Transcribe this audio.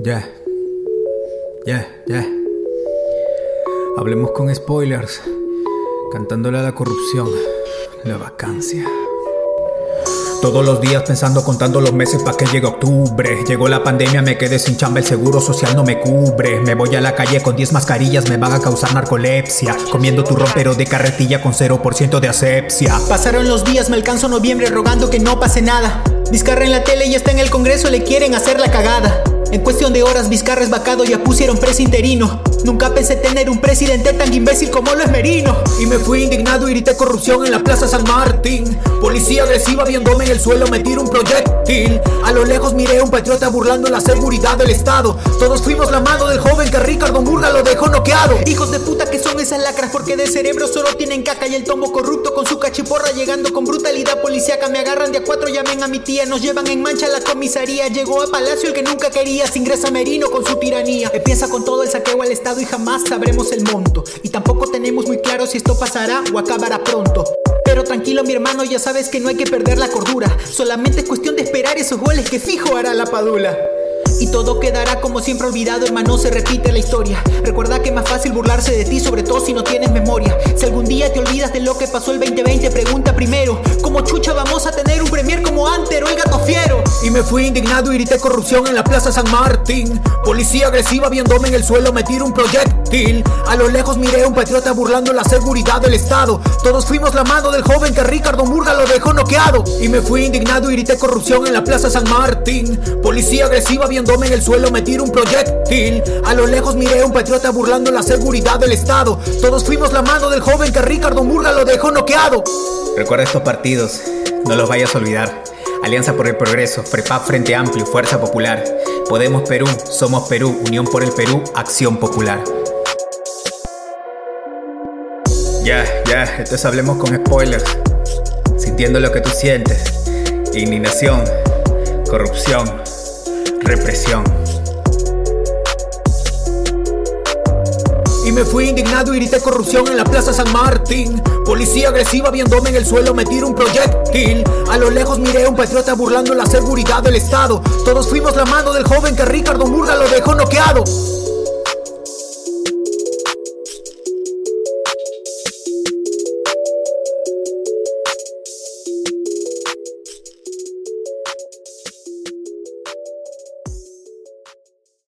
Ya. Ya, ya. Hablemos con spoilers. Cantándole a la corrupción. La vacancia. Todos los días pensando, contando los meses para que llegue octubre. Llegó la pandemia, me quedé sin chamba, el seguro social no me cubre. Me voy a la calle con 10 mascarillas, me van a causar narcolepsia. Comiendo turrón pero de carretilla con 0% de asepsia. Pasaron los días, me alcanzo noviembre rogando que no pase nada. Vizcarra en la tele y está en el congreso, le quieren hacer la cagada. En cuestión de horas, Vizcarra es vacado, ya pusieron preso interino. Nunca pensé tener un presidente tan imbécil como lo es Merino. Y me fui indignado y grité corrupción en la plaza San Martín. Policía agresiva viéndome en el suelo, me tiro un proyectil. A lo lejos miré a un patriota burlando la seguridad del Estado. Todos fuimos la mano del joven que Ricardo Murga lo dejó noqueado. Hijos de puta que son esas lacras porque de cerebro solo tienen caca y el tombo corrupto con su cachiporra llegando con brutalidad policíaca. Me agarran de a cuatro, llamen a mi tía, nos llevan en mancha a la comisaría. Llegó a Palacio el que nunca quería, se ingresa Merino con su tiranía. Empieza con todo el saqueo al Estado y jamás sabremos el monto. Y tampoco tenemos muy claro si esto pasará o acabará pronto. Pero tranquilo mi hermano, ya sabes que no hay que perder la cordura. Solamente es cuestión de esperar esos goles que fijo hará la padula. Y todo quedará como siempre olvidado, hermano, se repite la historia. Recuerda que es más fácil burlarse de ti, sobre todo si no tienes memoria. Si algún día te olvidas de lo que pasó el 2020, pregunta primero, ¿cómo chucha vamos a tener un premier como Anter o el gato fiero? Y me fui indignado y grité corrupción en la plaza San Martín. Policía agresiva viéndome en el suelo, me tiro un proyectil. A lo lejos miré a un patriota burlando la seguridad del Estado. Todos fuimos la mano del joven que Ricardo Murga lo dejó noqueado. Y me fui indignado y grité corrupción en la plaza San Martín. Policía agresiva viéndome en el suelo, me tiro un proyectil. A lo lejos miré a un patriota burlando la seguridad del Estado. Todos fuimos la mano del joven que Ricardo Murga lo dejó noqueado. Recuerda estos partidos, no los vayas a olvidar. Alianza por el Progreso, FREPAP Frente Amplio, Fuerza Popular. Podemos Perú, Somos Perú, Unión por el Perú, Acción Popular. Ya, ya, entonces hablemos con spoilers. Sintiendo lo que tú sientes. Indignación, corrupción, represión. Y me fui indignado y grité corrupción en la plaza San Martín. Policía agresiva viéndome en el suelo, me tiro un proyectil. A lo lejos miré a un patriota burlando la seguridad del Estado. Todos fuimos la mano del joven que Ricardo Murga lo dejó noqueado.